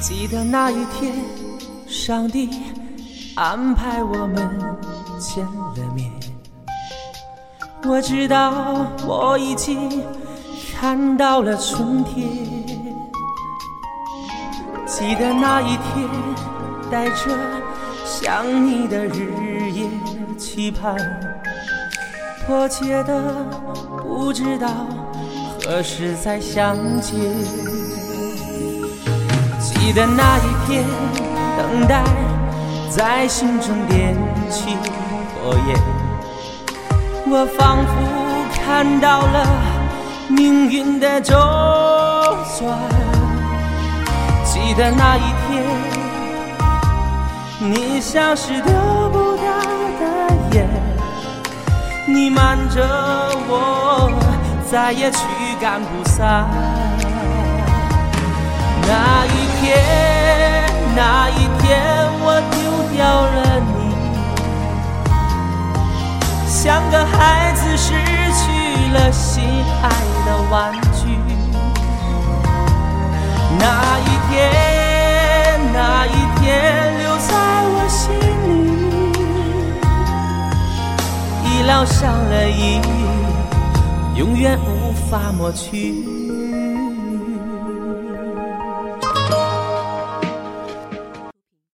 记得那一天，上帝安排我们见了面。我知道我已经看到了春天。记得那一天，带着想你的日夜期盼，迫切的不知道何时再相见。记得那一天，等待在心中点起火焰，我仿佛看到了命运的周转。记得那一天，你像是丢不掉的烟，你瞒着我，再也驱赶不散。那一天，那一天，我丢掉了你，像个孩子失去了心爱的玩烙上了印，永远无法抹去。